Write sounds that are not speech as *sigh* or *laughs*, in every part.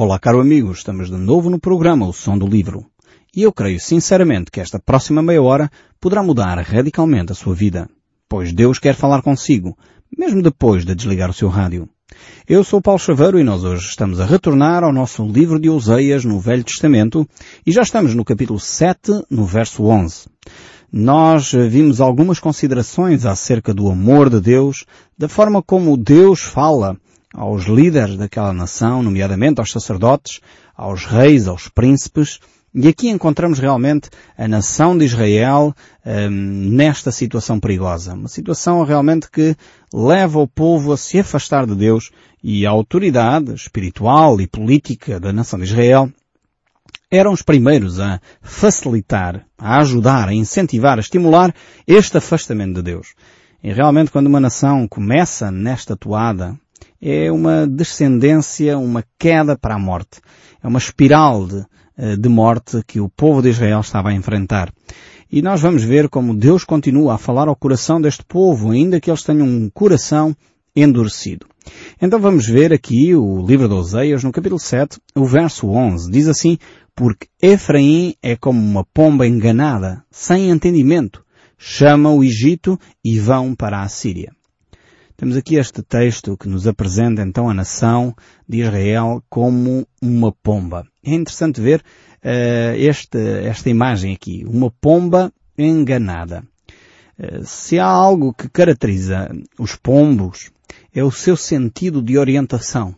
Olá, caro amigo, estamos de novo no programa O Som do Livro. E eu creio sinceramente que esta próxima meia hora poderá mudar radicalmente a sua vida, pois Deus quer falar consigo, mesmo depois de desligar o seu rádio. Eu sou Paulo Chaveiro e nós hoje estamos a retornar ao nosso livro de Oseias no Velho Testamento e já estamos no capítulo 7, no verso 11. Nós vimos algumas considerações acerca do amor de Deus, da forma como Deus fala aos líderes daquela nação, nomeadamente aos sacerdotes, aos reis, aos príncipes, e aqui encontramos realmente a nação de Israel um, nesta situação perigosa. Uma situação realmente que leva o povo a se afastar de Deus e a autoridade espiritual e política da nação de Israel eram os primeiros a facilitar, a ajudar, a incentivar, a estimular este afastamento de Deus. E realmente quando uma nação começa nesta toada, é uma descendência, uma queda para a morte. É uma espiral de, eh, de morte que o povo de Israel estava a enfrentar. E nós vamos ver como Deus continua a falar ao coração deste povo, ainda que eles tenham um coração endurecido. Então vamos ver aqui o livro de Oseias, no capítulo 7, o verso 11. Diz assim, porque Efraim é como uma pomba enganada, sem entendimento. Chama o Egito e vão para a Síria. Temos aqui este texto que nos apresenta então a nação de Israel como uma pomba. É interessante ver uh, este, esta imagem aqui, uma pomba enganada. Uh, se há algo que caracteriza os pombos, é o seu sentido de orientação.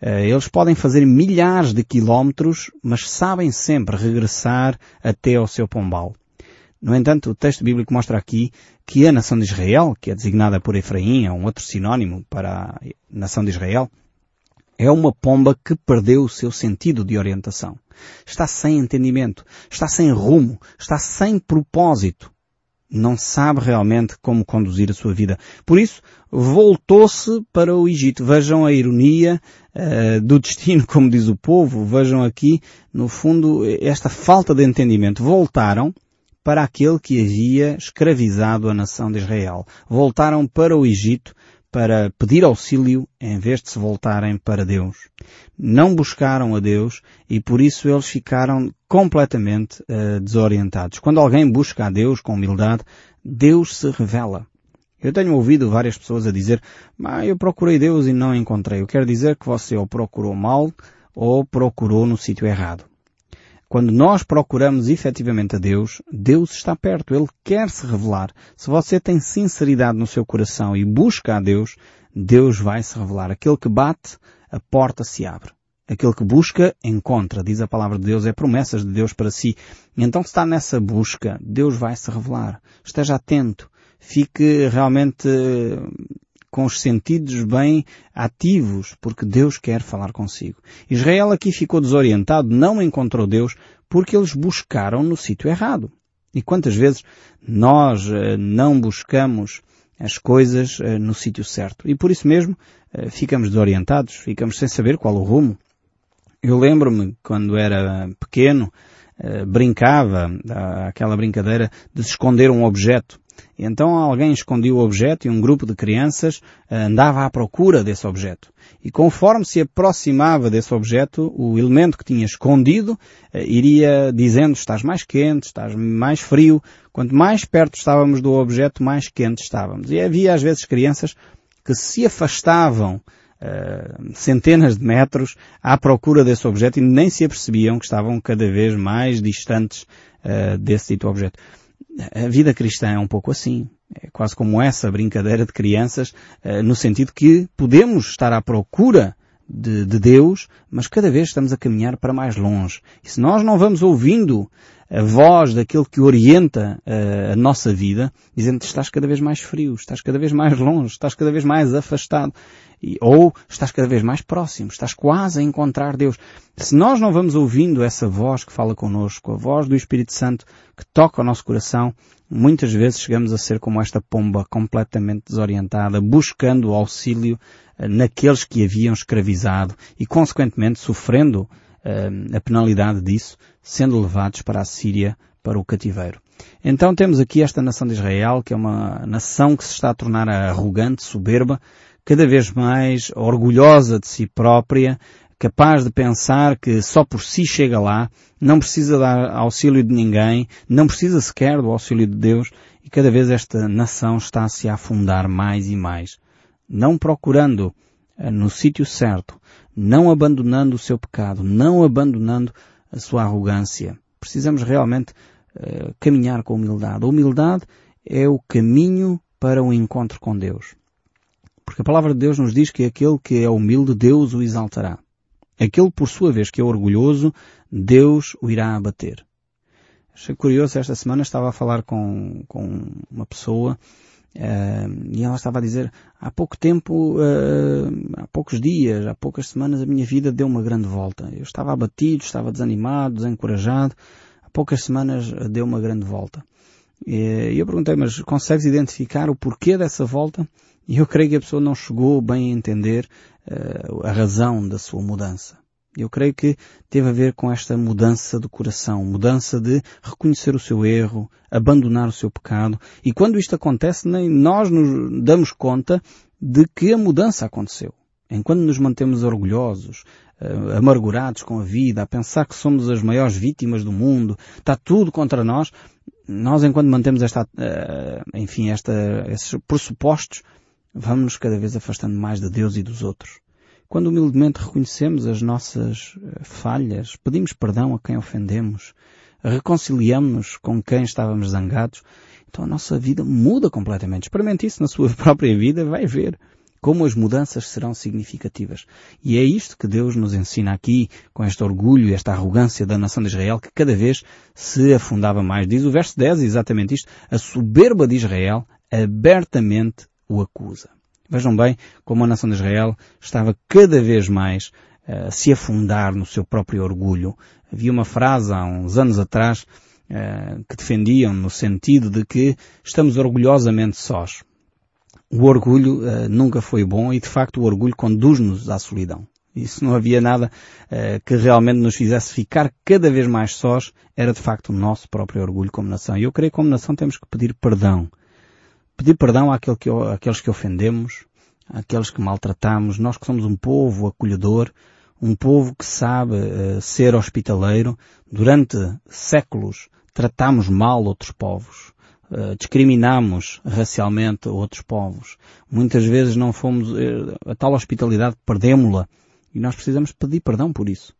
Uh, eles podem fazer milhares de quilómetros, mas sabem sempre regressar até ao seu pombal. No entanto, o texto bíblico mostra aqui que a nação de Israel, que é designada por Efraim, é um outro sinónimo para a nação de Israel, é uma pomba que perdeu o seu sentido de orientação. Está sem entendimento, está sem rumo, está sem propósito. Não sabe realmente como conduzir a sua vida. Por isso, voltou-se para o Egito. Vejam a ironia uh, do destino, como diz o povo. Vejam aqui, no fundo, esta falta de entendimento. Voltaram para aquele que havia escravizado a nação de Israel. Voltaram para o Egito para pedir auxílio em vez de se voltarem para Deus. Não buscaram a Deus e por isso eles ficaram completamente uh, desorientados. Quando alguém busca a Deus com humildade, Deus se revela. Eu tenho ouvido várias pessoas a dizer, mas eu procurei Deus e não encontrei. Eu quero dizer que você ou procurou mal ou procurou no sítio errado. Quando nós procuramos efetivamente a Deus, Deus está perto, Ele quer se revelar. Se você tem sinceridade no seu coração e busca a Deus, Deus vai se revelar. Aquele que bate, a porta se abre. Aquele que busca, encontra. Diz a palavra de Deus, é promessas de Deus para si. Então se está nessa busca, Deus vai se revelar. Esteja atento. Fique realmente com os sentidos bem ativos, porque Deus quer falar consigo. Israel aqui ficou desorientado, não encontrou Deus, porque eles buscaram no sítio errado. E quantas vezes nós eh, não buscamos as coisas eh, no sítio certo. E por isso mesmo eh, ficamos desorientados, ficamos sem saber qual o rumo. Eu lembro-me quando era pequeno, brincava aquela brincadeira de se esconder um objeto. Então alguém escondia o objeto e um grupo de crianças eh, andava à procura desse objeto. E conforme se aproximava desse objeto, o elemento que tinha escondido eh, iria dizendo estás mais quente, estás mais frio. Quanto mais perto estávamos do objeto, mais quente estávamos. E havia às vezes crianças que se afastavam Uh, centenas de metros à procura desse objeto e nem se apercebiam que estavam cada vez mais distantes uh, desse dito objeto a vida cristã é um pouco assim. É quase como essa brincadeira de crianças, eh, no sentido que podemos estar à procura de, de, Deus, mas cada vez estamos a caminhar para mais longe. E se nós não vamos ouvindo a voz daquele que orienta uh, a nossa vida, dizendo estás cada vez mais frio, estás cada vez mais longe, estás cada vez mais afastado, e, ou estás cada vez mais próximo, estás quase a encontrar Deus. Se nós não vamos ouvindo essa voz que fala connosco, a voz do Espírito Santo que toca o nosso coração, muitas vezes chegamos a ser como esta pomba completamente desorientada, buscando auxílio uh, naqueles que haviam escravizado e consequentemente sofrendo a penalidade disso, sendo levados para a Síria para o cativeiro. Então temos aqui esta nação de Israel, que é uma nação que se está a tornar arrogante, soberba, cada vez mais orgulhosa de si própria, capaz de pensar que só por si chega lá, não precisa dar auxílio de ninguém, não precisa sequer do auxílio de Deus, e cada vez esta nação está-se a afundar mais e mais, não procurando no sítio certo, não abandonando o seu pecado, não abandonando a sua arrogância. Precisamos realmente uh, caminhar com humildade. A humildade é o caminho para o encontro com Deus. Porque a palavra de Deus nos diz que aquele que é humilde, Deus o exaltará. Aquele, por sua vez, que é orgulhoso, Deus o irá abater. Achei curioso, esta semana estava a falar com, com uma pessoa uh, e ela estava a dizer, há pouco tempo, uh, há poucos dias, há poucas semanas, a minha vida deu uma grande volta. Eu estava abatido, estava desanimado, desencorajado. Há poucas semanas deu uma grande volta. E eu perguntei, mas consegues identificar o porquê dessa volta? E eu creio que a pessoa não chegou bem a entender uh, a razão da sua mudança. Eu creio que teve a ver com esta mudança do coração, mudança de reconhecer o seu erro, abandonar o seu pecado. E quando isto acontece, nem nós nos damos conta de que a mudança aconteceu. Enquanto nos mantemos orgulhosos, uh, amargurados com a vida, a pensar que somos as maiores vítimas do mundo, está tudo contra nós, nós enquanto mantemos esta, uh, enfim, esta, esses pressupostos, vamos-nos cada vez afastando mais de Deus e dos outros. Quando humildemente reconhecemos as nossas eh, falhas, pedimos perdão a quem ofendemos, reconciliamos-nos com quem estávamos zangados, então a nossa vida muda completamente. Experimente isso na sua *laughs* própria vida, vai ver como as mudanças serão significativas. E é isto que Deus nos ensina aqui, com este orgulho e esta arrogância da nação de Israel, que cada vez se afundava mais. Diz o verso 10 exatamente isto. A soberba de Israel abertamente o acusa. Vejam bem como a nação de Israel estava cada vez mais a se afundar no seu próprio orgulho. Havia uma frase há uns anos atrás uh, que defendiam no sentido de que estamos orgulhosamente sós. O orgulho uh, nunca foi bom e de facto o orgulho conduz-nos à solidão. Isso não havia nada que realmente nos fizesse ficar cada vez mais sós, era de facto o nosso próprio orgulho como nação. E eu creio que como nação temos que pedir perdão pedir perdão àquele que, àqueles que ofendemos, àqueles que maltratamos, nós que somos um povo acolhedor, um povo que sabe uh, ser hospitaleiro, durante séculos tratamos mal outros povos, uh, discriminamos racialmente outros povos. Muitas vezes não fomos, uh, a tal hospitalidade perdemos-la e nós precisamos pedir perdão por isso.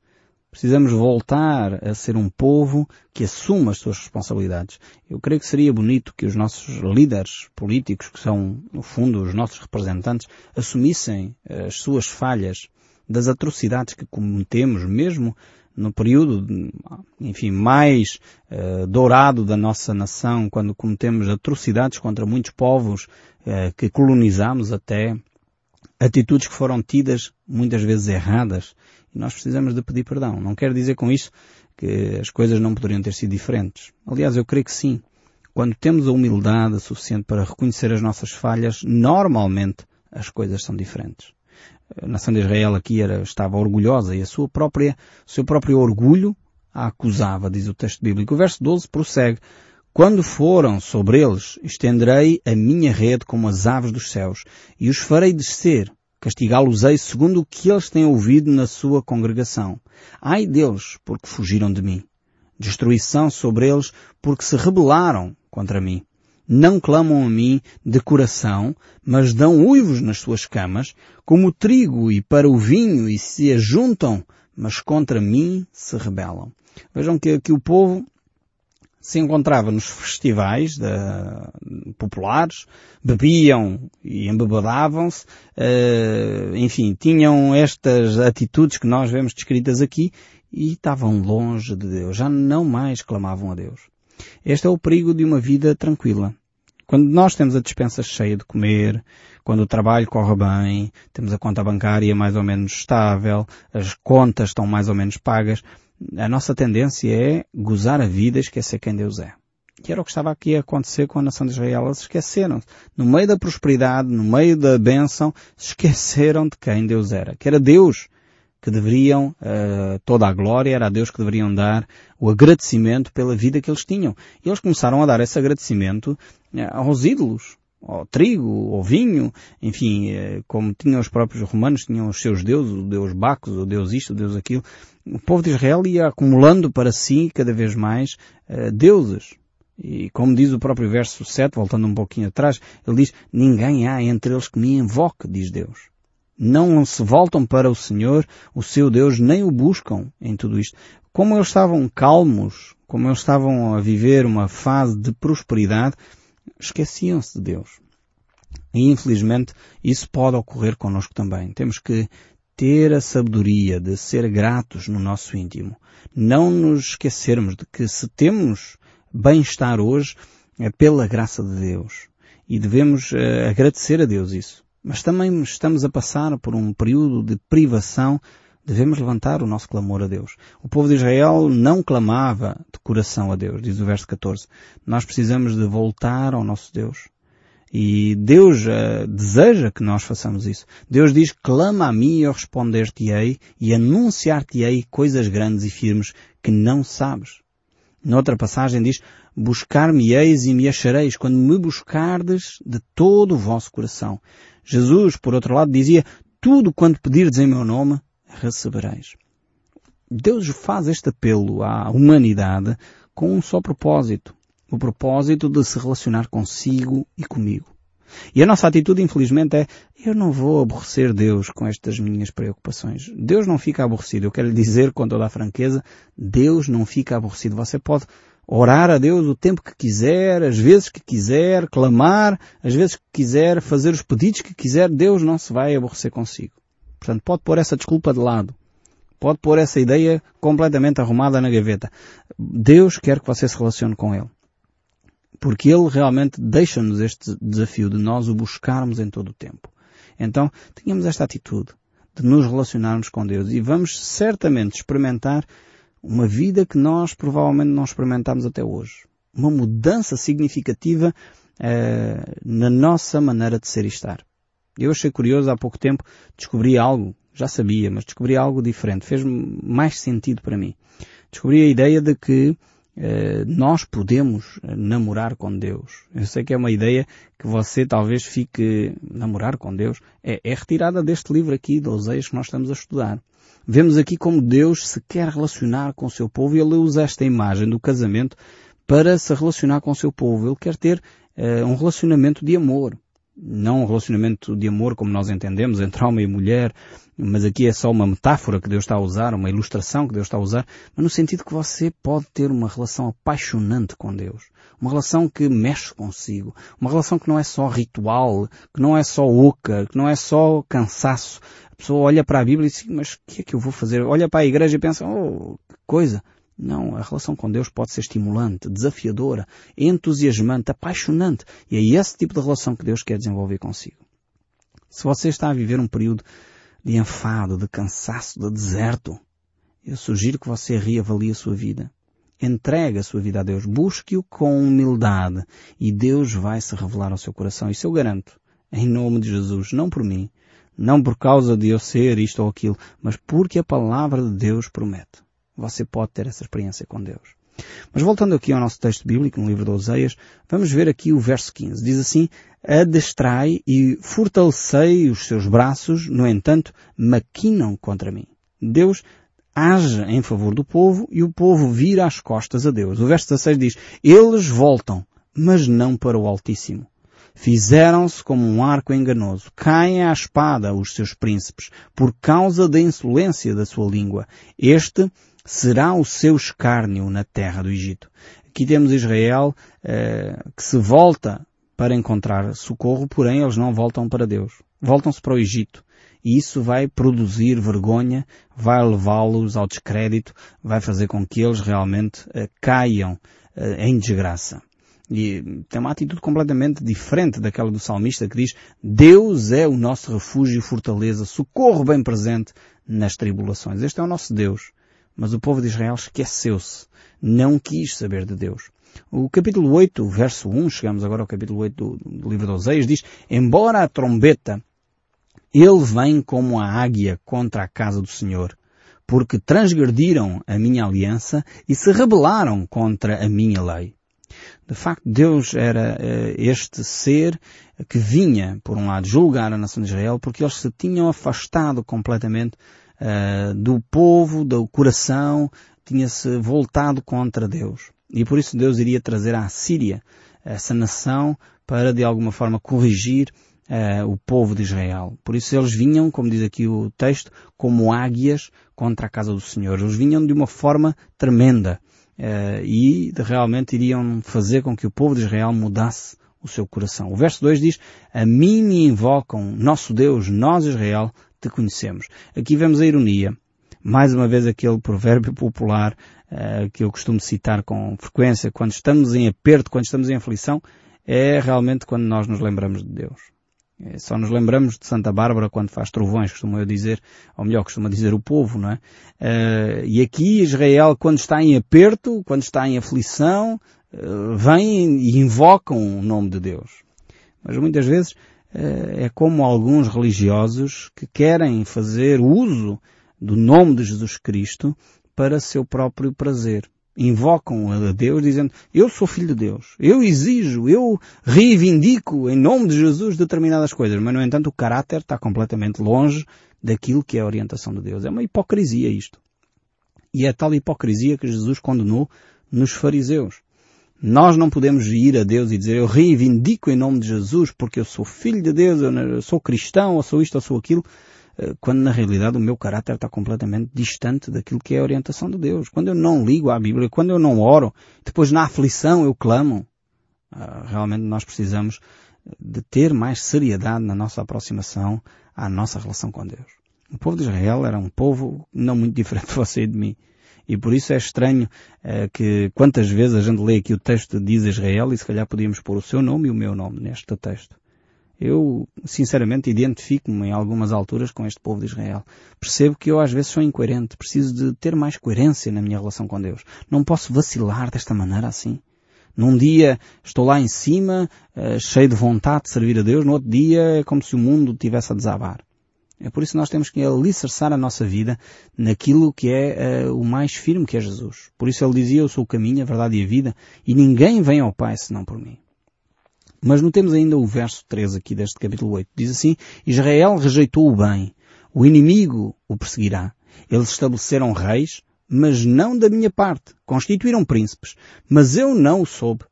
Precisamos voltar a ser um povo que assuma as suas responsabilidades. Eu creio que seria bonito que os nossos líderes políticos, que são, no fundo, os nossos representantes, assumissem eh, as suas falhas das atrocidades que cometemos, mesmo no período, enfim, mais uh, dourado da nossa nação, quando cometemos atrocidades contra muitos povos uh, que colonizamos até, atitudes que foram tidas muitas vezes erradas e nós precisamos de pedir perdão. Não quero dizer com isso que as coisas não poderiam ter sido diferentes. Aliás, eu creio que sim. Quando temos a humildade suficiente para reconhecer as nossas falhas, normalmente as coisas são diferentes. A nação de Israel aqui era, estava orgulhosa e a sua própria, o seu próprio orgulho a acusava, diz o texto bíblico. O verso 12 prossegue. Quando foram sobre eles, estenderei a minha rede como as aves dos céus e os farei descer Castigá-los-ei segundo o que eles têm ouvido na sua congregação. Ai deles, porque fugiram de mim. Destruição sobre eles, porque se rebelaram contra mim. Não clamam a mim de coração, mas dão uivos nas suas camas, como o trigo e para o vinho, e se ajuntam, mas contra mim se rebelam. Vejam que aqui o povo se encontrava nos festivais de, populares, bebiam e embebadavam-se, uh, enfim, tinham estas atitudes que nós vemos descritas aqui e estavam longe de Deus, já não mais clamavam a Deus. Este é o perigo de uma vida tranquila. Quando nós temos a dispensa cheia de comer, quando o trabalho corre bem, temos a conta bancária mais ou menos estável, as contas estão mais ou menos pagas, a nossa tendência é gozar a vida e esquecer quem Deus é. Que era o que estava aqui a acontecer com a nação de Israel. Eles esqueceram. No meio da prosperidade, no meio da bênção, esqueceram de quem Deus era. Que era Deus que deveriam, uh, toda a glória, era a Deus que deveriam dar o agradecimento pela vida que eles tinham. E eles começaram a dar esse agradecimento uh, aos ídolos. Ou trigo, ou vinho, enfim, eh, como tinham os próprios romanos, tinham os seus deuses, o deus Bacos, o deus isto, o deus aquilo. O povo de Israel ia acumulando para si cada vez mais uh, deuses. E como diz o próprio verso 7, voltando um pouquinho atrás, ele diz, ninguém há entre eles que me invoque, diz Deus. Não se voltam para o Senhor, o seu Deus, nem o buscam em tudo isto. Como eles estavam calmos, como eles estavam a viver uma fase de prosperidade, esqueciam-se de Deus. E infelizmente isso pode ocorrer connosco também. Temos que ter a sabedoria de ser gratos no nosso íntimo. Não nos esquecermos de que se temos bem-estar hoje é pela graça de Deus. E devemos uh, agradecer a Deus isso. Mas também estamos a passar por um período de privação devemos levantar o nosso clamor a Deus. O povo de Israel não clamava de coração a Deus, diz o verso 14. Nós precisamos de voltar ao nosso Deus. E Deus uh, deseja que nós façamos isso. Deus diz, clama a mim e eu responder-te-ei e anunciar-te-ei coisas grandes e firmes que não sabes. Noutra passagem diz, buscar-me-eis e me achareis quando me buscardes de todo o vosso coração. Jesus, por outro lado, dizia, tudo quanto pedirdes em meu nome, recebereis. Deus faz este apelo à humanidade com um só propósito. O propósito de se relacionar consigo e comigo. E a nossa atitude, infelizmente, é eu não vou aborrecer Deus com estas minhas preocupações. Deus não fica aborrecido. Eu quero lhe dizer com toda a franqueza, Deus não fica aborrecido. Você pode orar a Deus o tempo que quiser, as vezes que quiser, clamar, as vezes que quiser, fazer os pedidos que quiser, Deus não se vai aborrecer consigo. Portanto, pode pôr essa desculpa de lado. Pode pôr essa ideia completamente arrumada na gaveta. Deus quer que você se relacione com Ele. Porque Ele realmente deixa-nos este desafio de nós o buscarmos em todo o tempo. Então, tenhamos esta atitude de nos relacionarmos com Deus e vamos certamente experimentar uma vida que nós provavelmente não experimentamos até hoje. Uma mudança significativa uh, na nossa maneira de ser e estar. Eu achei curioso, há pouco tempo descobri algo, já sabia, mas descobri algo diferente, fez mais sentido para mim. Descobri a ideia de que eh, nós podemos namorar com Deus. Eu sei que é uma ideia que você talvez fique namorar com Deus. É, é retirada deste livro aqui, de Oseias, que nós estamos a estudar. Vemos aqui como Deus se quer relacionar com o seu povo e ele usa esta imagem do casamento para se relacionar com o seu povo. Ele quer ter eh, um relacionamento de amor não um relacionamento de amor como nós entendemos entre homem e mulher, mas aqui é só uma metáfora que Deus está a usar, uma ilustração que Deus está a usar, mas no sentido que você pode ter uma relação apaixonante com Deus. Uma relação que mexe consigo. Uma relação que não é só ritual, que não é só oca, que não é só cansaço. A pessoa olha para a Bíblia e diz, mas o que é que eu vou fazer? Olha para a igreja e pensa, oh, que coisa. Não, a relação com Deus pode ser estimulante, desafiadora, entusiasmante, apaixonante. E é esse tipo de relação que Deus quer desenvolver consigo. Se você está a viver um período de enfado, de cansaço, de deserto, eu sugiro que você reavalie a sua vida. Entregue a sua vida a Deus. Busque-o com humildade e Deus vai se revelar ao seu coração. Isso eu garanto. Em nome de Jesus. Não por mim. Não por causa de eu ser isto ou aquilo, mas porque a palavra de Deus promete você pode ter essa experiência com Deus. Mas voltando aqui ao nosso texto bíblico, no livro de Oseias, vamos ver aqui o verso 15. Diz assim, adestrai e fortalecei os seus braços, no entanto, maquinam contra mim. Deus age em favor do povo e o povo vira as costas a Deus. O verso 16 diz, eles voltam, mas não para o Altíssimo. Fizeram-se como um arco enganoso. Caem à espada os seus príncipes, por causa da insolência da sua língua. Este será o seu escárnio na terra do Egito. Aqui temos Israel eh, que se volta para encontrar socorro, porém eles não voltam para Deus. Voltam-se para o Egito. E isso vai produzir vergonha, vai levá-los ao descrédito, vai fazer com que eles realmente eh, caiam eh, em desgraça. E tem uma atitude completamente diferente daquela do salmista que diz Deus é o nosso refúgio e fortaleza, socorro bem presente nas tribulações. Este é o nosso Deus. Mas o povo de Israel esqueceu-se. Não quis saber de Deus. O capítulo 8, verso 1, chegamos agora ao capítulo 8 do, do livro de Oseias, diz, embora a trombeta, ele vem como a águia contra a casa do Senhor, porque transgrediram a minha aliança e se rebelaram contra a minha lei. De facto, Deus era uh, este ser que vinha, por um lado, julgar a nação de Israel porque eles se tinham afastado completamente uh, do povo, do coração, tinha-se voltado contra Deus. E por isso Deus iria trazer à Síria essa nação para de alguma forma corrigir uh, o povo de Israel. Por isso eles vinham, como diz aqui o texto, como águias contra a casa do Senhor. Eles vinham de uma forma tremenda uh, e realmente iriam fazer com que o povo de Israel mudasse o seu coração. O verso 2 diz, a mim me invocam, nosso Deus, nós Israel, te conhecemos. Aqui vemos a ironia. Mais uma vez aquele provérbio popular uh, que eu costumo citar com frequência, quando estamos em aperto, quando estamos em aflição, é realmente quando nós nos lembramos de Deus. É, só nos lembramos de Santa Bárbara quando faz trovões, costuma eu dizer, ou melhor, costuma dizer o povo, não é? Uh, e aqui Israel, quando está em aperto, quando está em aflição, uh, vem e invocam o nome de Deus. Mas muitas vezes é como alguns religiosos que querem fazer uso do nome de Jesus Cristo para seu próprio prazer invocam a Deus dizendo, eu sou filho de Deus, eu exijo, eu reivindico em nome de Jesus determinadas coisas, mas no entanto o caráter está completamente longe daquilo que é a orientação de Deus. É uma hipocrisia isto. E é tal hipocrisia que Jesus condenou nos fariseus. Nós não podemos ir a Deus e dizer eu reivindico em nome de Jesus porque eu sou filho de Deus, eu sou cristão, ou sou isto, ou sou aquilo. Eh, quando na realidade o meu caráter está completamente distante daquilo que é a orientação de Deus. Quando eu não ligo à Bíblia, quando eu não oro, depois na aflição eu clamo. Ah, realmente nós precisamos de ter mais seriedade na nossa aproximação à nossa relação com Deus. O povo de Israel era um povo não muito *laughs* diferente de você e de mim. E por isso é estranho eh, que quantas vezes a gente lê aqui o texto diz Israel e se calhar podíamos pôr o seu nome e o meu nome neste texto. Eu, sinceramente, identifico-me em algumas alturas com este povo de Israel. Percebo que eu às vezes sou incoerente. Preciso de ter mais coerência na minha relação com Deus. Não posso vacilar desta maneira assim. Num dia estou lá em cima, uh, cheio de vontade de servir a Deus. No outro dia é como se o mundo tivesse a desabar. É por isso que nós temos que alicerçar a nossa vida naquilo que é uh, o mais firme que é Jesus. Por isso ele dizia, eu sou o caminho, a verdade e a vida, e ninguém vem ao Pai senão por mim. Mas notemos ainda o verso 13 aqui deste capítulo 8. Diz assim, Israel rejeitou o bem, o inimigo o perseguirá. Eles estabeleceram reis, mas não da minha parte. Constituíram príncipes, mas eu não o soube.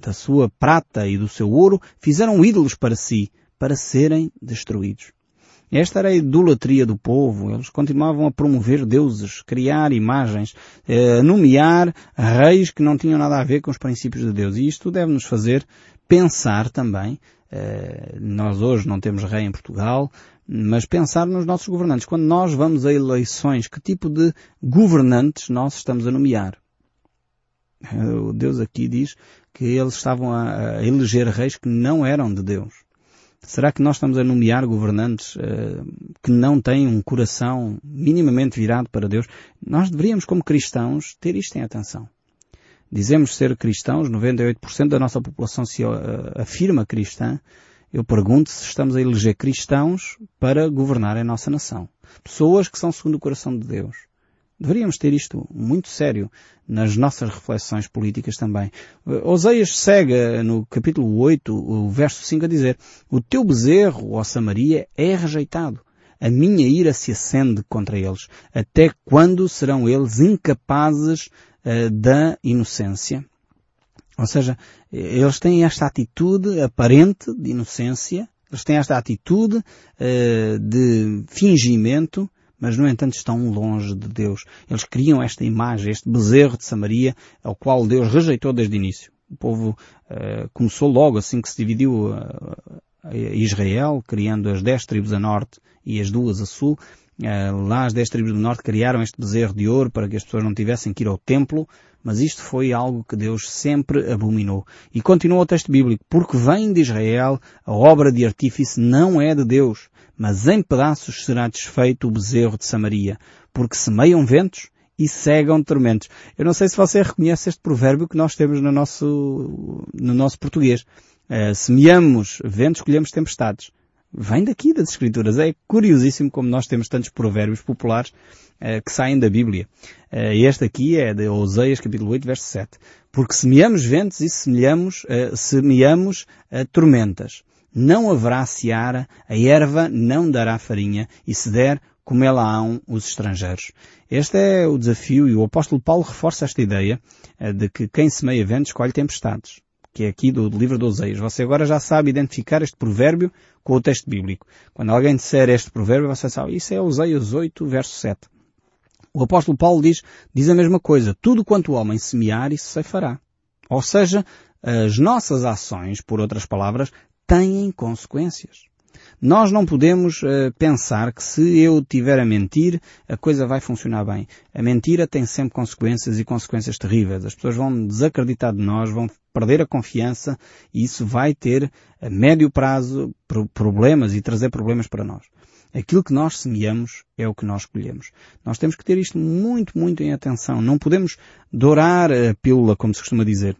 Da sua prata e do seu ouro fizeram ídolos para si, para serem destruídos. Esta era a idolatria do povo. Eles continuavam a promover deuses, criar imagens, eh, nomear reis que não tinham nada a ver com os princípios de Deus. E isto deve nos fazer pensar também, eh, nós hoje não temos rei em Portugal, mas pensar nos nossos governantes. Quando nós vamos a eleições, que tipo de governantes nós estamos a nomear? Eh, Deus aqui diz que eles estavam a eleger reis que não eram de Deus. Será que nós estamos a nomear governantes uh, que não têm um coração minimamente virado para Deus? Nós deveríamos, como cristãos, ter isto em atenção. Dizemos ser cristãos, 98% da nossa população se uh, afirma cristã. Eu pergunto se estamos a eleger cristãos para governar a nossa nação. Pessoas que são segundo o coração de Deus. Deveríamos ter isto muito sério nas nossas reflexões políticas também. Oseias segue no capítulo 8, o verso 5 a dizer, o teu bezerro, ó Samaria, é rejeitado. A minha ira se acende contra eles. Até quando serão eles incapazes uh, da inocência? Ou seja, eles têm esta atitude aparente de inocência, eles têm esta atitude uh, de fingimento, mas no entanto estão longe de Deus. Eles criam esta imagem, este bezerro de Samaria, ao qual Deus rejeitou desde o início. O povo uh, começou logo assim que se dividiu uh, Israel, criando as dez tribos a norte e as duas a sul. Uh, lá as dez tribos do norte criaram este bezerro de ouro para que as pessoas não tivessem que ir ao templo, mas isto foi algo que Deus sempre abominou. E continua o texto bíblico, porque vem de Israel, a obra de artífice não é de Deus, mas em pedaços será desfeito o bezerro de Samaria, porque semeiam ventos e cegam tormentos. Eu não sei se você reconhece este provérbio que nós temos no nosso, no nosso português. Uh, semeamos ventos, colhemos tempestades. Vem daqui das Escrituras. É curiosíssimo como nós temos tantos provérbios populares uh, que saem da Bíblia. Uh, este aqui é de Oseias capítulo 8, verso 7. Porque semeamos ventos e semeamos, uh, semeamos tormentas. Não haverá seara, a erva não dará farinha, e se der, comê-la-ão os estrangeiros. Este é o desafio e o apóstolo Paulo reforça esta ideia uh, de que quem semeia ventos colhe tempestades que é aqui do, livro de Oseias. Você agora já sabe identificar este provérbio com o texto bíblico. Quando alguém disser este provérbio, você sabe, isso é Oseias 8, verso 7. O apóstolo Paulo diz, diz a mesma coisa, tudo quanto o homem semear, isso ceifará. Ou seja, as nossas ações, por outras palavras, têm consequências. Nós não podemos uh, pensar que se eu tiver a mentir, a coisa vai funcionar bem. A mentira tem sempre consequências e consequências terríveis. As pessoas vão desacreditar de nós, vão perder a confiança e isso vai ter a médio prazo problemas e trazer problemas para nós. Aquilo que nós semeamos é o que nós colhemos. Nós temos que ter isto muito, muito em atenção. Não podemos dourar a pílula, como se costuma dizer.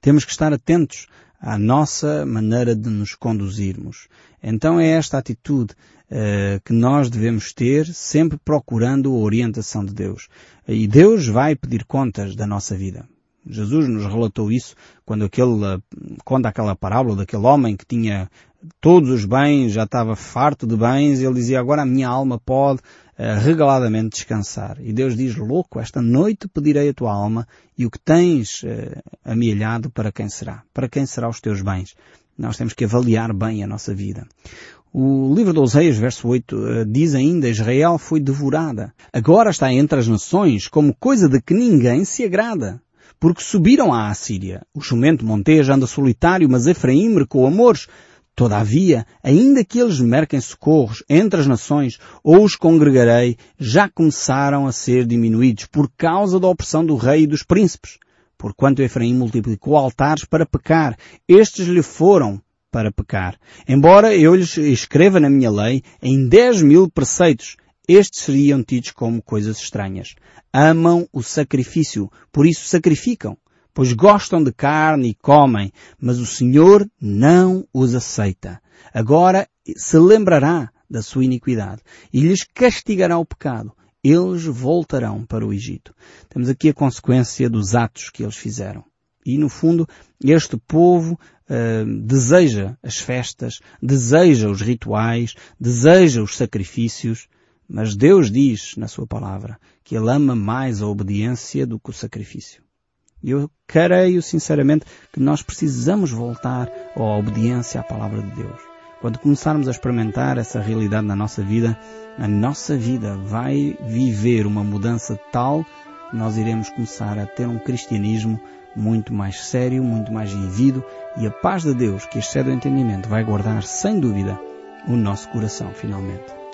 Temos que estar atentos à nossa maneira de nos conduzirmos. Então é esta atitude uh, que nós devemos ter, sempre procurando a orientação de Deus. E Deus vai pedir contas da nossa vida. Jesus nos relatou isso quando aquele, eh, conta aquela parábola daquele homem que tinha todos os bens, já estava farto de bens, ele dizia, agora a minha alma pode uh, regaladamente descansar. E Deus diz, louco, esta noite pedirei a tua alma, e o que tens uh, para quem será? Para quem será os teus bens? Nós temos que avaliar bem a nossa vida. O livro de Oseias, verso 8, uh, diz ainda, Israel foi devorada. Agora está entre as nações como coisa de que ninguém se agrada porque subiram à Assíria. O jumento monteja anda solitário, mas Efraim mercou amores. Todavia, ainda que eles merquem socorros entre as nações, ou os congregarei, já começaram a ser diminuídos por causa da opressão do rei e dos príncipes. Porquanto Efraim multiplicou altares para pecar, estes lhe foram para pecar. Embora eu lhes escreva na minha lei em dez mil preceitos, estes seriam tidos como coisas estranhas. Amam o sacrifício, por isso sacrificam pois gostam de carne e comem, mas o Senhor não os aceita. Agora se lembrará da sua iniquidade e lhes castigará o pecado. Eles voltarão para o Egito. Temos aqui a consequência dos atos que eles fizeram. E no fundo, este povo uh, deseja as festas, deseja os rituais, deseja os sacrifícios, mas Deus diz na sua palavra que Ele ama mais a obediência do que o sacrifício. E eu creio sinceramente que nós precisamos voltar à obediência à palavra de Deus. Quando começarmos a experimentar essa realidade na nossa vida, a nossa vida vai viver uma mudança tal que nós iremos começar a ter um cristianismo muito mais sério, muito mais vivido e a paz de Deus, que excede o entendimento, vai guardar sem dúvida o nosso coração finalmente.